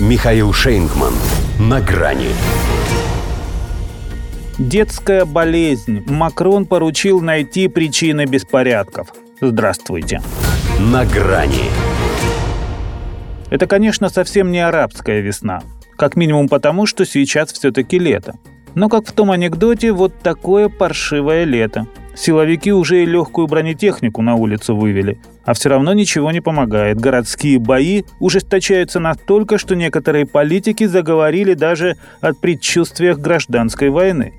Михаил Шейнгман. На грани. Детская болезнь. Макрон поручил найти причины беспорядков. Здравствуйте. На грани. Это, конечно, совсем не арабская весна. Как минимум потому, что сейчас все-таки лето. Но как в том анекдоте, вот такое паршивое лето. Силовики уже и легкую бронетехнику на улицу вывели. А все равно ничего не помогает. Городские бои ужесточаются настолько, что некоторые политики заговорили даже от предчувствиях гражданской войны.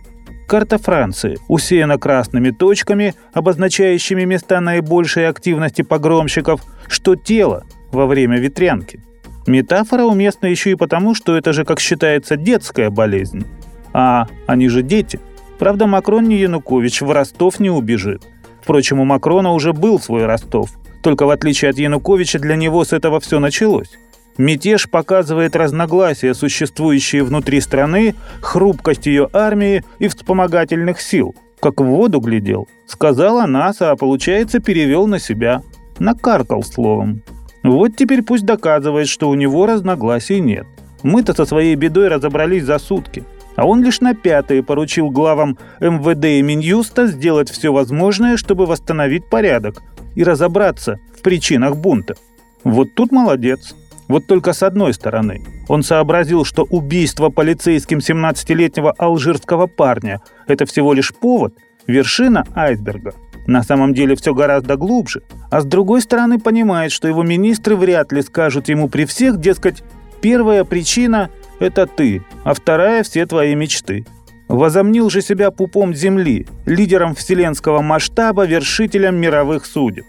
Карта Франции усеяна красными точками, обозначающими места наибольшей активности погромщиков, что тело во время ветрянки. Метафора уместна еще и потому, что это же, как считается, детская болезнь. А они же дети. Правда, Макрон не Янукович, в Ростов не убежит. Впрочем, у Макрона уже был свой Ростов. Только в отличие от Януковича, для него с этого все началось. Мятеж показывает разногласия, существующие внутри страны, хрупкость ее армии и вспомогательных сил. Как в воду глядел. Сказал о нас, а получается перевел на себя. Накаркал словом. Вот теперь пусть доказывает, что у него разногласий нет. Мы-то со своей бедой разобрались за сутки. А он лишь на пятые поручил главам МВД и Минюста сделать все возможное, чтобы восстановить порядок и разобраться в причинах бунта. Вот тут молодец. Вот только с одной стороны. Он сообразил, что убийство полицейским 17-летнего алжирского парня – это всего лишь повод, вершина айсберга. На самом деле все гораздо глубже. А с другой стороны понимает, что его министры вряд ли скажут ему при всех, дескать, первая причина – это ты, а вторая – все твои мечты. Возомнил же себя пупом земли, лидером вселенского масштаба, вершителем мировых судеб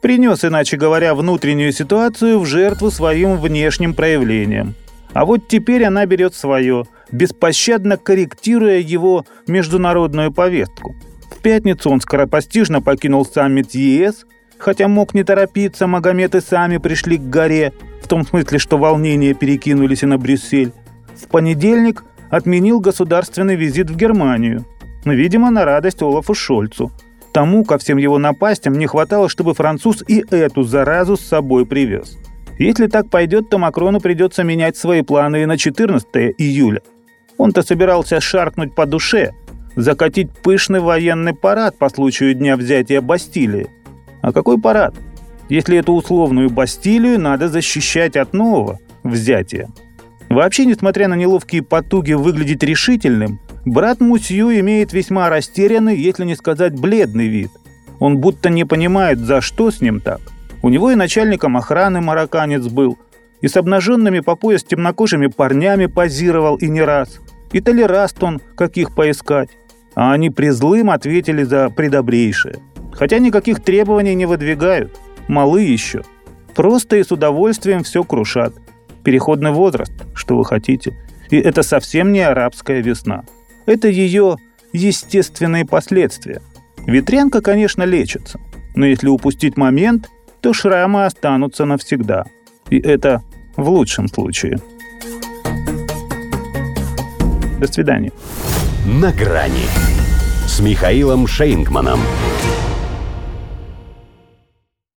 принес, иначе говоря, внутреннюю ситуацию в жертву своим внешним проявлением. А вот теперь она берет свое, беспощадно корректируя его международную повестку. В пятницу он скоропостижно покинул саммит ЕС, хотя мог не торопиться, Магомед и сами пришли к горе, в том смысле, что волнения перекинулись и на Брюссель. В понедельник отменил государственный визит в Германию, видимо, на радость Олафу Шольцу – Тому, ко всем его напастям, не хватало, чтобы француз и эту заразу с собой привез. Если так пойдет, то Макрону придется менять свои планы и на 14 июля. Он-то собирался шаркнуть по душе, закатить пышный военный парад по случаю дня взятия Бастилии. А какой парад? Если эту условную Бастилию надо защищать от нового взятия. Вообще, несмотря на неловкие потуги выглядеть решительным, Брат Мусью имеет весьма растерянный, если не сказать бледный вид. Он будто не понимает, за что с ним так. У него и начальником охраны марокканец был, и с обнаженными по пояс темнокожими парнями позировал и не раз. И толераст он, каких поискать. А они призлым ответили за предобрейшее. Хотя никаких требований не выдвигают. Малы еще. Просто и с удовольствием все крушат. Переходный возраст, что вы хотите. И это совсем не арабская весна. Это ее естественные последствия. Ветрянка, конечно, лечится, но если упустить момент, то шрамы останутся навсегда. И это в лучшем случае. До свидания. На грани с Михаилом Шейнгманом.